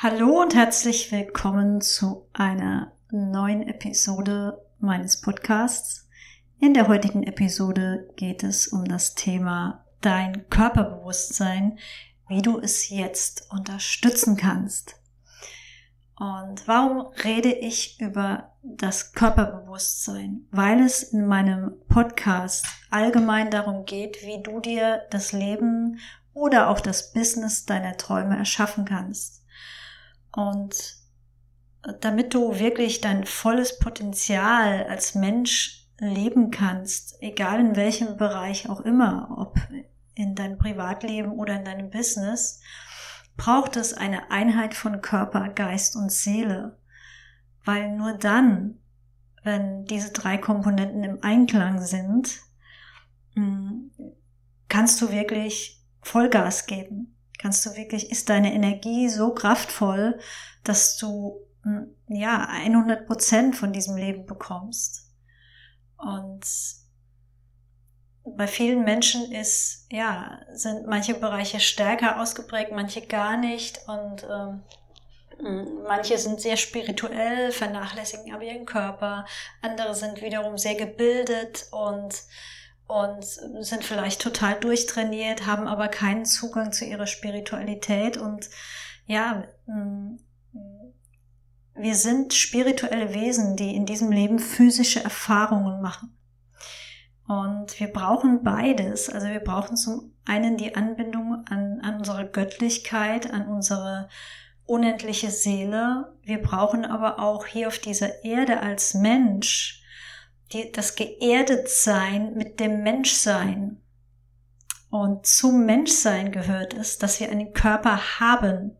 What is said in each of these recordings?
Hallo und herzlich willkommen zu einer neuen Episode meines Podcasts. In der heutigen Episode geht es um das Thema dein Körperbewusstsein, wie du es jetzt unterstützen kannst. Und warum rede ich über das Körperbewusstsein? Weil es in meinem Podcast allgemein darum geht, wie du dir das Leben oder auch das Business deiner Träume erschaffen kannst. Und damit du wirklich dein volles Potenzial als Mensch leben kannst, egal in welchem Bereich auch immer, ob in deinem Privatleben oder in deinem Business, braucht es eine Einheit von Körper, Geist und Seele. Weil nur dann, wenn diese drei Komponenten im Einklang sind, hm, kannst du wirklich Vollgas geben kannst du wirklich, ist deine Energie so kraftvoll, dass du hm, ja 100 Prozent von diesem Leben bekommst. Und bei vielen Menschen ist, ja, sind manche Bereiche stärker ausgeprägt, manche gar nicht und ähm, hm, Manche sind sehr spirituell, vernachlässigen aber ihren Körper. Andere sind wiederum sehr gebildet und und sind vielleicht total durchtrainiert, haben aber keinen Zugang zu ihrer Spiritualität und ja, mm, wir sind spirituelle Wesen, die in diesem Leben physische Erfahrungen machen. Und wir brauchen beides. Also wir brauchen zum einen die Anbindung an, an unsere Göttlichkeit, an unsere unendliche Seele. Wir brauchen aber auch hier auf dieser Erde als Mensch die, das Geerdetsein mit dem Menschsein. Und zum Menschsein gehört es, dass wir einen Körper haben.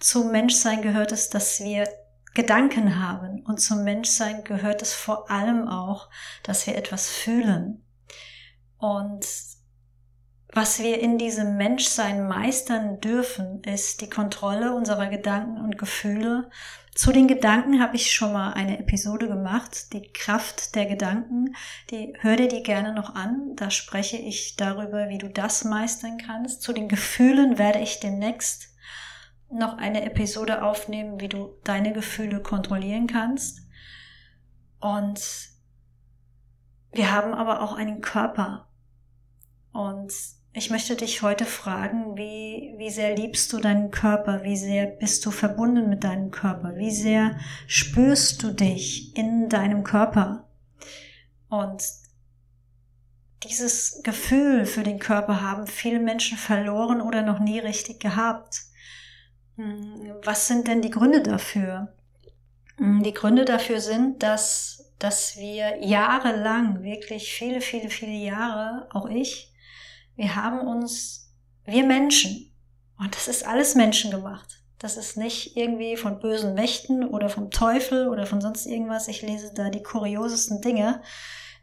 Zum Menschsein gehört es, dass wir Gedanken haben. Und zum Menschsein gehört es vor allem auch, dass wir etwas fühlen. Und was wir in diesem Menschsein meistern dürfen, ist die Kontrolle unserer Gedanken und Gefühle. Zu den Gedanken habe ich schon mal eine Episode gemacht, die Kraft der Gedanken. Die hör dir die gerne noch an. Da spreche ich darüber, wie du das meistern kannst. Zu den Gefühlen werde ich demnächst noch eine Episode aufnehmen, wie du deine Gefühle kontrollieren kannst. Und wir haben aber auch einen Körper. Und ich möchte dich heute fragen, wie, wie sehr liebst du deinen Körper? Wie sehr bist du verbunden mit deinem Körper? Wie sehr spürst du dich in deinem Körper? Und dieses Gefühl für den Körper haben viele Menschen verloren oder noch nie richtig gehabt. Hm, was sind denn die Gründe dafür? Hm, die Gründe dafür sind, dass, dass wir jahrelang, wirklich viele, viele, viele Jahre, auch ich, wir haben uns, wir Menschen, und das ist alles menschengemacht. Das ist nicht irgendwie von bösen Mächten oder vom Teufel oder von sonst irgendwas. Ich lese da die kuriosesten Dinge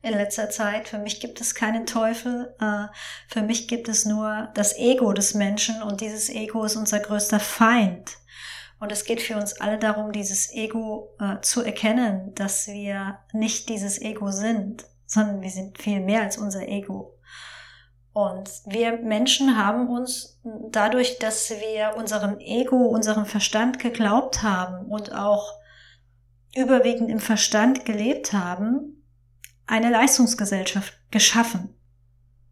in letzter Zeit. Für mich gibt es keinen Teufel. Äh, für mich gibt es nur das Ego des Menschen und dieses Ego ist unser größter Feind. Und es geht für uns alle darum, dieses Ego äh, zu erkennen, dass wir nicht dieses Ego sind, sondern wir sind viel mehr als unser Ego. Und wir Menschen haben uns dadurch, dass wir unserem Ego, unserem Verstand geglaubt haben und auch überwiegend im Verstand gelebt haben, eine Leistungsgesellschaft geschaffen.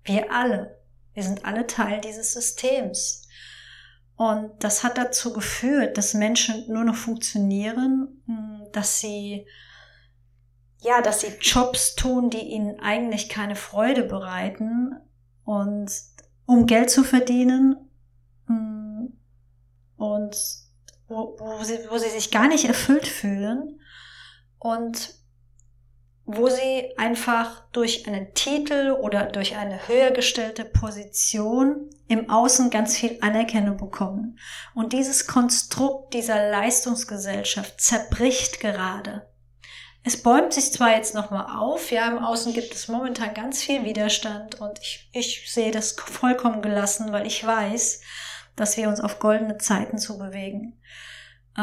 Wir alle. Wir sind alle Teil dieses Systems. Und das hat dazu geführt, dass Menschen nur noch funktionieren, dass sie ja, dass sie Jobs tun, die ihnen eigentlich keine Freude bereiten, und um Geld zu verdienen mm, und wo, wo, sie, wo sie sich gar nicht erfüllt fühlen und wo sie einfach durch einen Titel oder durch eine höher gestellte Position im Außen ganz viel Anerkennung bekommen. Und dieses Konstrukt dieser Leistungsgesellschaft zerbricht gerade. Es bäumt sich zwar jetzt nochmal auf, ja, im Außen gibt es momentan ganz viel Widerstand und ich, ich sehe das vollkommen gelassen, weil ich weiß, dass wir uns auf goldene Zeiten zu bewegen. Äh,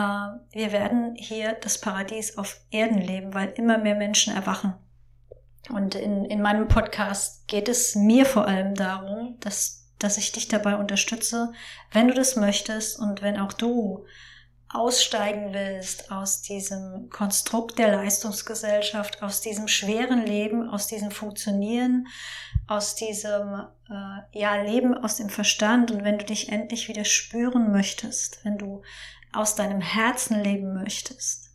wir werden hier das Paradies auf Erden leben, weil immer mehr Menschen erwachen. Und in, in meinem Podcast geht es mir vor allem darum, dass, dass ich dich dabei unterstütze, wenn du das möchtest und wenn auch du aussteigen willst aus diesem Konstrukt der Leistungsgesellschaft, aus diesem schweren Leben, aus diesem Funktionieren, aus diesem äh, ja Leben aus dem Verstand und wenn du dich endlich wieder spüren möchtest, wenn du aus deinem Herzen leben möchtest,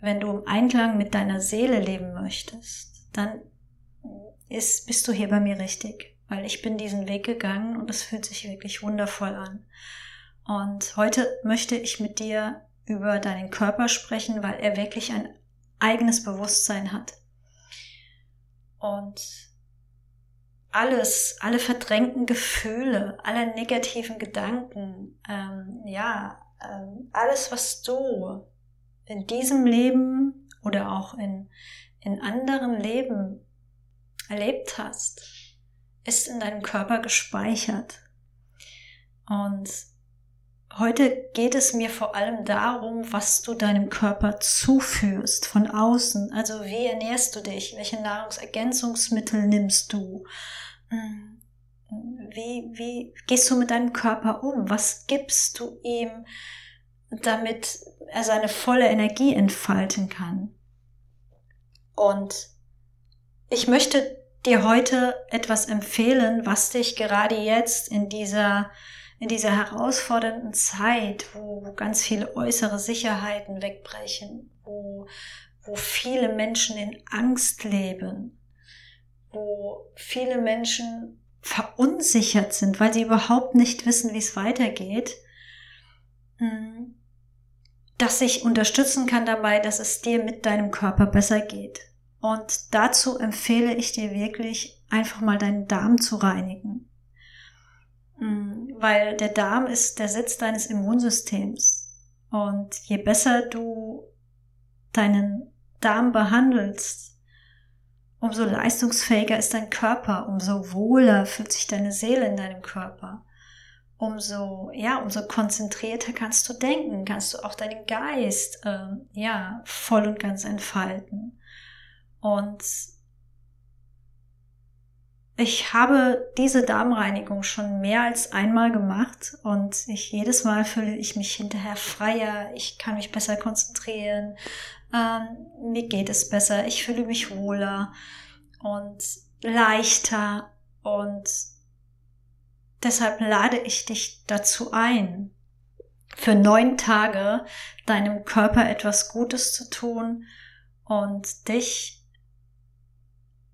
wenn du im Einklang mit deiner Seele leben möchtest, dann ist, bist du hier bei mir richtig, weil ich bin diesen Weg gegangen und es fühlt sich wirklich wundervoll an. Und heute möchte ich mit dir über deinen Körper sprechen, weil er wirklich ein eigenes Bewusstsein hat. Und alles, alle verdrängten Gefühle, alle negativen Gedanken, ähm, ja, ähm, alles, was du in diesem Leben oder auch in, in anderen Leben erlebt hast, ist in deinem Körper gespeichert. Und Heute geht es mir vor allem darum, was du deinem Körper zuführst von außen. Also wie ernährst du dich? Welche Nahrungsergänzungsmittel nimmst du? Hm, wie, wie gehst du mit deinem Körper um? Was gibst du ihm, damit er seine volle Energie entfalten kann? Und ich möchte dir heute etwas empfehlen, was dich gerade jetzt in dieser in dieser herausfordernden Zeit, wo, ganz viele äußere Sicherheiten wegbrechen, wo, wo viele Menschen in Angst leben, wo viele Menschen verunsichert sind, weil sie überhaupt nicht wissen, wie es weitergeht, hm, dass ich unterstützen kann dabei, dass es dir mit deinem Körper besser geht. Und dazu empfehle ich dir wirklich, einfach mal deinen Darm zu reinigen. Mm, weil der Darm ist der Sitz deines Immunsystems. Und je besser du deinen Darm behandelst, umso leistungsfähiger ist dein Körper, umso wohler fühlt sich deine Seele in deinem Körper. Umso, ja, umso konzentrierter kannst du denken, kannst du auch deinen Geist, äh, ja, voll und ganz entfalten. Und ich habe diese Darmreinigung schon mehr als einmal gemacht und ich jedes Mal fühle ich mich hinterher freier, ich kann mich besser konzentrieren, ähm, mir geht es besser, ich fühle mich wohler und leichter und deshalb lade ich dich dazu ein, für neun Tage deinem Körper etwas Gutes zu tun und dich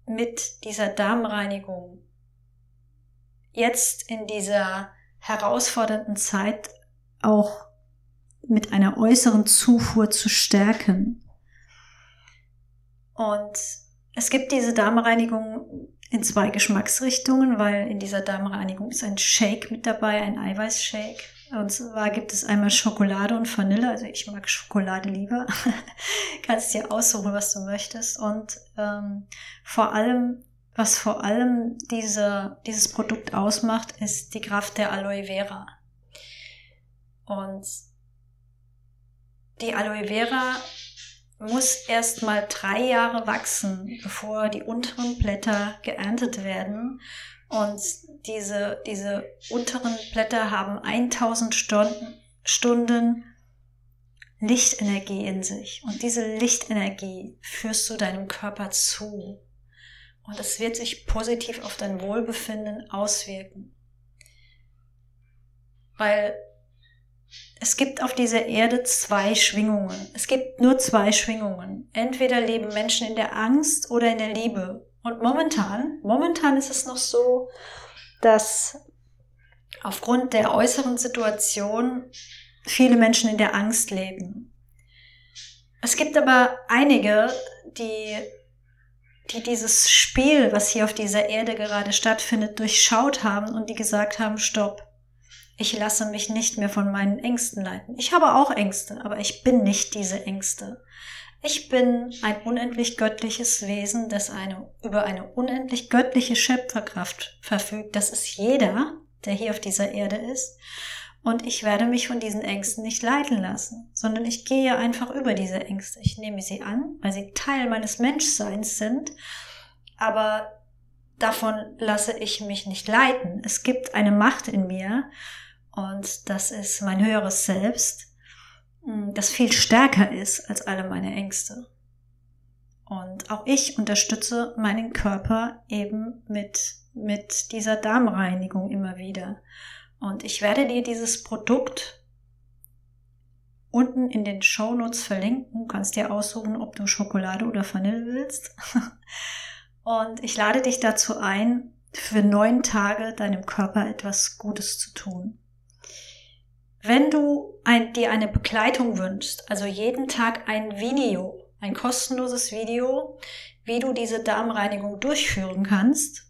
mit dieser Darmreinigung jetzt in dieser herausfordernden Zeit auch mit einer äußeren Zufuhr zu stärken. Und es gibt diese Darmreinigung in zwei Geschmacksrichtungen, weil in dieser Darmreinigung ist ein Shake mit dabei, ein Eiweißshake. Und zwar gibt es einmal Schokolade und Vanille. Also ich mag Schokolade lieber. Kannst dir aussuchen, was du möchtest. Und ähm, vor allem, was vor allem diese, dieses Produkt ausmacht, ist die Kraft der Aloe Vera. Und die Aloe Vera muss erst mal drei Jahre wachsen, bevor die unteren Blätter geerntet werden. Und diese, diese unteren Blätter haben 1000 Stunden, Stunden Lichtenergie in sich. Und diese Lichtenergie führst du deinem Körper zu. Und es wird sich positiv auf dein Wohlbefinden auswirken. Weil es gibt auf dieser Erde zwei Schwingungen. Es gibt nur zwei Schwingungen. Entweder leben Menschen in der Angst oder in der Liebe. Und momentan, momentan ist es noch so, dass aufgrund der äußeren Situation viele Menschen in der Angst leben. Es gibt aber einige, die, die dieses Spiel, was hier auf dieser Erde gerade stattfindet, durchschaut haben und die gesagt haben, stopp, ich lasse mich nicht mehr von meinen Ängsten leiten. Ich habe auch Ängste, aber ich bin nicht diese Ängste. Ich bin ein unendlich göttliches Wesen, das eine, über eine unendlich göttliche Schöpferkraft verfügt. Das ist jeder, der hier auf dieser Erde ist. Und ich werde mich von diesen Ängsten nicht leiten lassen, sondern ich gehe einfach über diese Ängste. Ich nehme sie an, weil sie Teil meines Menschseins sind, aber davon lasse ich mich nicht leiten. Es gibt eine Macht in mir und das ist mein höheres Selbst hm, das viel stärker ist als alle meine Ängste. Und auch ich unterstütze meinen Körper eben mit, mit dieser Darmreinigung immer wieder. Und ich werde dir dieses Produkt unten in den Show Notes verlinken. Du kannst dir aussuchen, ob du Schokolade oder Vanille willst. Und ich lade dich dazu ein, für neun Tage deinem Körper etwas Gutes zu tun. Wenn du ein, dir eine Begleitung wünschst, also jeden Tag ein Video, ein kostenloses Video, wie du diese Darmreinigung durchführen kannst,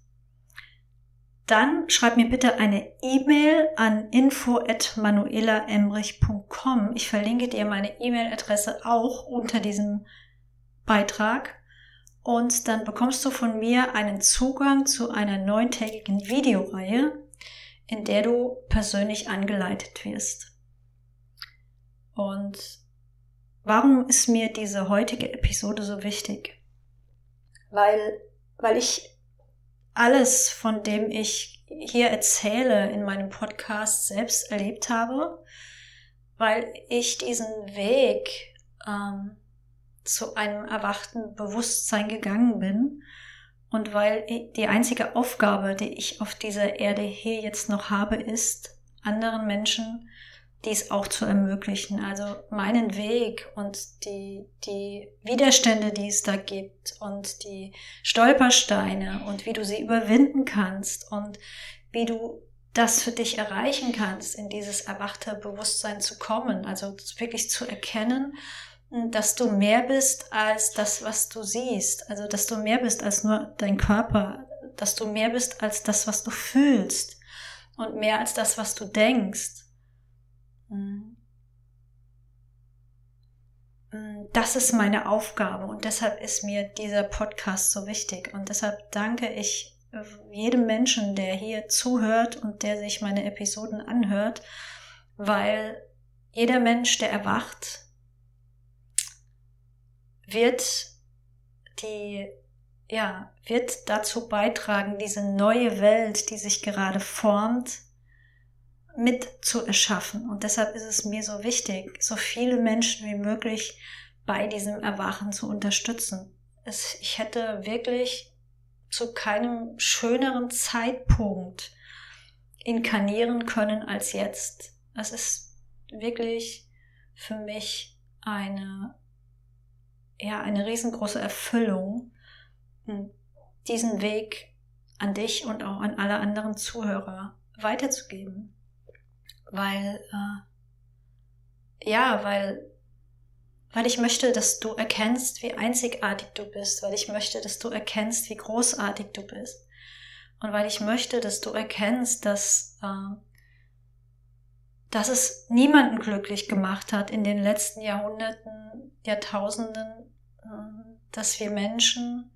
dann schreib mir bitte eine E-Mail an info@manuelaemrich.com. Ich verlinke dir meine E-Mail-Adresse auch unter diesem Beitrag und dann bekommst du von mir einen Zugang zu einer neuntägigen Videoreihe, in der du persönlich angeleitet wirst. Und warum ist mir diese heutige Episode so wichtig? Weil, weil ich alles, von dem ich hier erzähle in meinem Podcast selbst erlebt habe, weil ich diesen Weg ähm, zu einem erwachten Bewusstsein gegangen bin und weil die einzige Aufgabe, die ich auf dieser Erde hier jetzt noch habe, ist, anderen Menschen dies auch zu ermöglichen. Also meinen Weg und die, die Widerstände, die es da gibt und die Stolpersteine und wie du sie überwinden kannst und wie du das für dich erreichen kannst, in dieses erwachte Bewusstsein zu kommen. Also wirklich zu erkennen, dass du mehr bist als das, was du siehst. Also, dass du mehr bist als nur dein Körper, dass du mehr bist als das, was du fühlst und mehr als das, was du denkst. Mm. Mm, das ist meine Aufgabe und deshalb ist mir dieser Podcast so wichtig und deshalb danke ich jedem Menschen, der hier zuhört und der sich meine Episoden anhört, weil jeder Mensch, der erwacht, wird die, ja, wird dazu beitragen, diese neue Welt, die sich gerade formt, mit zu erschaffen. Und deshalb ist es mir so wichtig, so viele Menschen wie möglich bei diesem Erwachen zu unterstützen. Es, ich hätte wirklich zu keinem schöneren Zeitpunkt inkarnieren können als jetzt. Es ist wirklich für mich eine ja eine riesengroße Erfüllung, hm, diesen Weg an dich und auch an alle anderen Zuhörer weiterzugeben. Weil, äh, ja, weil, weil ich möchte, dass du erkennst, wie einzigartig du bist, weil ich möchte, dass du erkennst, wie großartig du bist. Und weil ich möchte, dass du erkennst, dass, äh, dass es niemanden glücklich gemacht hat in den letzten Jahrhunderten, Jahrtausenden, dass wir Menschen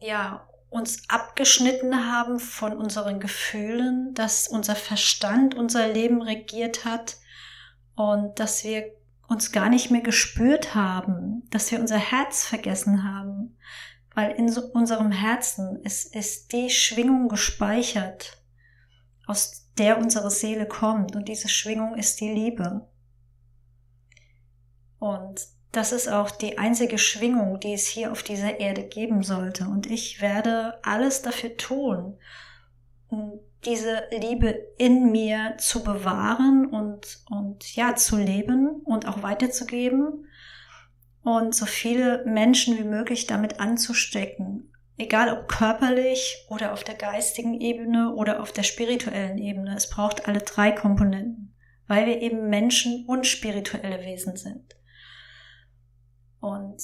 ja uns abgeschnitten haben von unseren Gefühlen, dass unser Verstand unser Leben regiert hat und dass wir uns gar nicht mehr gespürt haben, dass wir unser Herz vergessen haben, weil in so unserem Herzen ist, ist die Schwingung gespeichert, aus der unsere Seele kommt und diese Schwingung ist die Liebe. Und das ist auch die einzige Schwingung, die es hier auf dieser Erde geben sollte. Und ich werde alles dafür tun, um diese Liebe in mir zu bewahren und, und ja, zu leben und auch weiterzugeben und so viele Menschen wie möglich damit anzustecken. Egal ob körperlich oder auf der geistigen Ebene oder auf der spirituellen Ebene. Es braucht alle drei Komponenten, weil wir eben Menschen und spirituelle Wesen sind. Und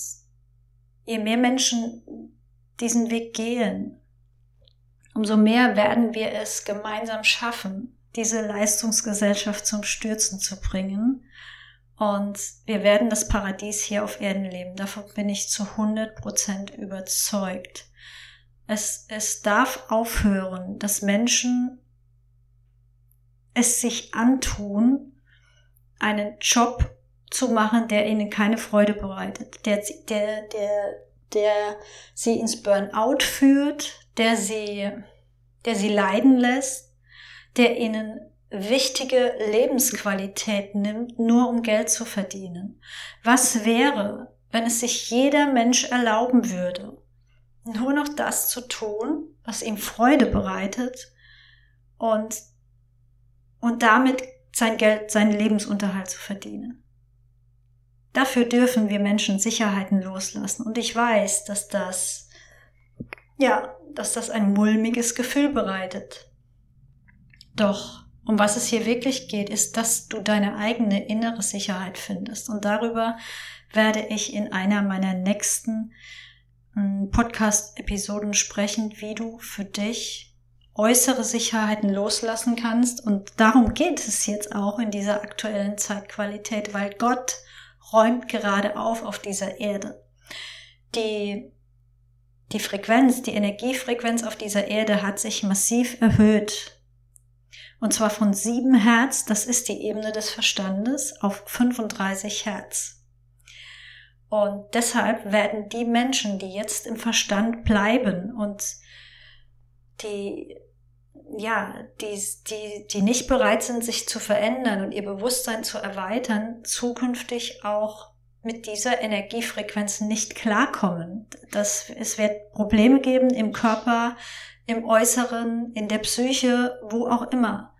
je mehr Menschen diesen Weg gehen, umso mehr werden wir es gemeinsam schaffen, diese Leistungsgesellschaft zum Stürzen zu bringen. Und wir werden das Paradies hier auf Erden leben. Davon bin ich zu 100 Prozent überzeugt. Es, es darf aufhören, dass Menschen es sich antun, einen Job zu machen, der ihnen keine Freude bereitet, der, der, der, der sie ins Burnout führt, der sie, der sie leiden lässt, der ihnen wichtige Lebensqualität nimmt, nur um Geld zu verdienen. Was wäre, wenn es sich jeder Mensch erlauben würde, nur noch das zu tun, was ihm Freude bereitet und, und damit sein Geld, seinen Lebensunterhalt zu verdienen. Dafür dürfen wir Menschen Sicherheiten loslassen. Und ich weiß, dass das, ja, dass das ein mulmiges Gefühl bereitet. Doch um was es hier wirklich geht, ist, dass du deine eigene innere Sicherheit findest. Und darüber werde ich in einer meiner nächsten hm, Podcast-Episoden sprechen, wie du für dich äußere Sicherheiten loslassen kannst. Und darum geht es jetzt auch in dieser aktuellen Zeitqualität, weil Gott räumt gerade auf auf dieser Erde. Die, die Frequenz, die Energiefrequenz auf dieser Erde hat sich massiv erhöht. Und zwar von 7 Hertz, das ist die Ebene des Verstandes, auf 35 Hertz. Und deshalb werden die Menschen, die jetzt im Verstand bleiben und die, ja, die, die, die nicht bereit sind, sich zu verändern und ihr Bewusstsein zu erweitern, zukünftig auch mit dieser Energiefrequenz nicht klarkommen. Das, es wird Probleme geben im Körper, im Äußeren, in der Psyche, wo auch immer.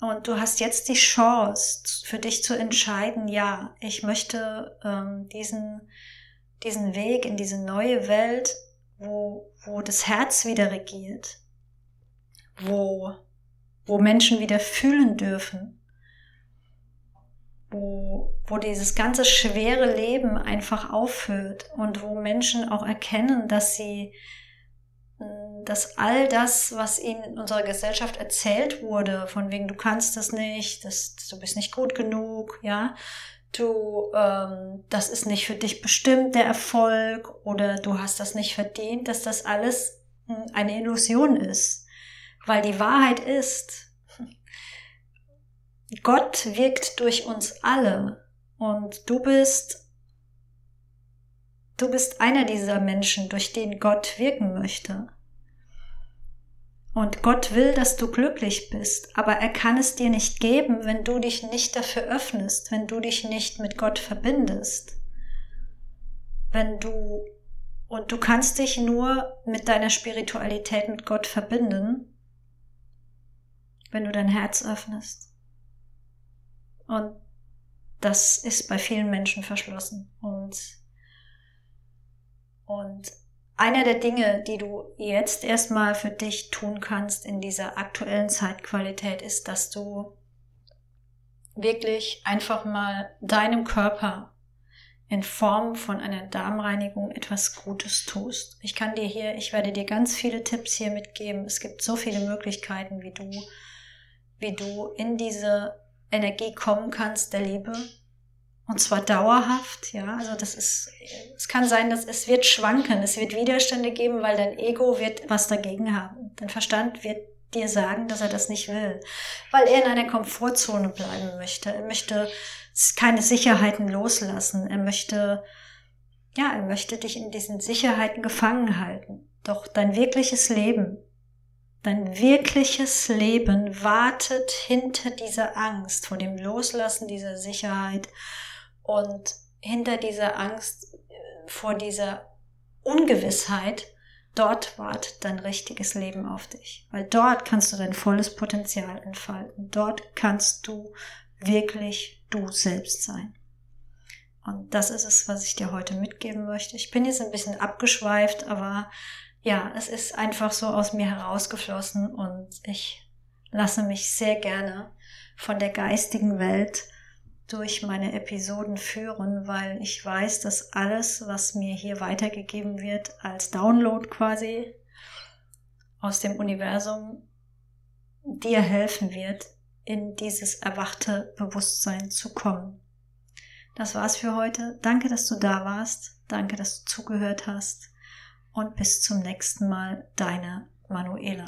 Und du hast jetzt die Chance für dich zu entscheiden, ja, ich möchte ähm, diesen, diesen Weg in diese neue Welt, wo, wo das Herz wieder regiert, wo, wo Menschen wieder fühlen dürfen, wo, wo dieses ganze schwere Leben einfach aufhört und wo Menschen auch erkennen, dass sie dass all das, was ihnen in unserer Gesellschaft erzählt wurde, von wegen du kannst das nicht, das, du bist nicht gut genug, ja, du, ähm, das ist nicht für dich bestimmt der Erfolg oder du hast das nicht verdient, dass das alles hm, eine Illusion ist, weil die Wahrheit ist, Gott wirkt durch uns alle und du bist Du bist einer dieser Menschen, durch den Gott wirken möchte. Und Gott will, dass du glücklich bist, aber er kann es dir nicht geben, wenn du dich nicht dafür öffnest, wenn du dich nicht mit Gott verbindest. Wenn du, und du kannst dich nur mit deiner Spiritualität mit Gott verbinden, wenn du dein Herz öffnest. Und das ist bei vielen Menschen verschlossen. Und und einer der Dinge, die du jetzt erstmal für dich tun kannst in dieser aktuellen Zeitqualität, ist, dass du wirklich einfach mal deinem Körper in Form von einer Darmreinigung etwas Gutes tust. Ich kann dir hier, ich werde dir ganz viele Tipps hier mitgeben. Es gibt so viele Möglichkeiten, wie du, wie du in diese Energie kommen kannst der Liebe, und zwar dauerhaft, ja. Also das ist, es kann sein, dass es wird schwanken, es wird Widerstände geben, weil dein Ego wird was dagegen haben. Dein Verstand wird dir sagen, dass er das nicht will, weil er in einer Komfortzone bleiben möchte. Er möchte keine Sicherheiten loslassen. Er möchte, ja, er möchte dich in diesen Sicherheiten gefangen halten. Doch dein wirkliches Leben, dein wirkliches Leben wartet hinter dieser Angst vor dem Loslassen dieser Sicherheit und hinter dieser Angst äh, vor dieser Ungewissheit, dort wartet dein richtiges Leben auf dich. Weil dort kannst du dein volles Potenzial entfalten. Dort kannst du wirklich du selbst sein. Und das ist es, was ich dir heute mitgeben möchte. Ich bin jetzt ein bisschen abgeschweift, aber ja, es ist einfach so aus mir herausgeflossen und ich lasse mich sehr gerne von der geistigen Welt durch meine Episoden führen, weil ich weiß, dass alles, was mir hier weitergegeben wird, als Download quasi aus dem Universum, dir helfen wird, in dieses erwachte Bewusstsein zu kommen. Das war's für heute. Danke, dass du da warst. Danke, dass du zugehört hast. Und bis zum nächsten Mal, deine Manuela.